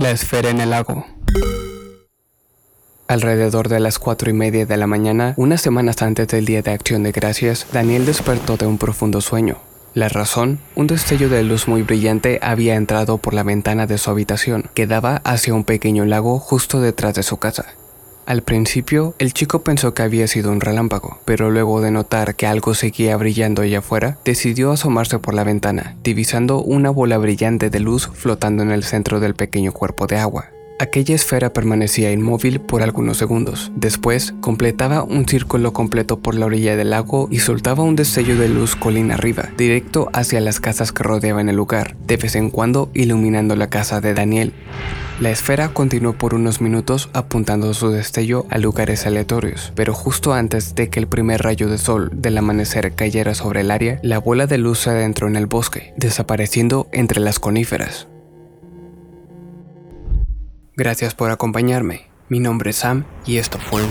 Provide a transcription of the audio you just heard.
La esfera en el lago. Alrededor de las cuatro y media de la mañana, unas semanas antes del Día de Acción de Gracias, Daniel despertó de un profundo sueño. La razón, un destello de luz muy brillante había entrado por la ventana de su habitación, que daba hacia un pequeño lago justo detrás de su casa. Al principio, el chico pensó que había sido un relámpago, pero luego de notar que algo seguía brillando allá afuera, decidió asomarse por la ventana, divisando una bola brillante de luz flotando en el centro del pequeño cuerpo de agua. Aquella esfera permanecía inmóvil por algunos segundos. Después, completaba un círculo completo por la orilla del lago y soltaba un destello de luz colina arriba, directo hacia las casas que rodeaban el lugar, de vez en cuando iluminando la casa de Daniel. La esfera continuó por unos minutos apuntando su destello a lugares aleatorios, pero justo antes de que el primer rayo de sol del amanecer cayera sobre el área, la bola de luz se adentró en el bosque, desapareciendo entre las coníferas. Gracias por acompañarme. Mi nombre es Sam y esto fue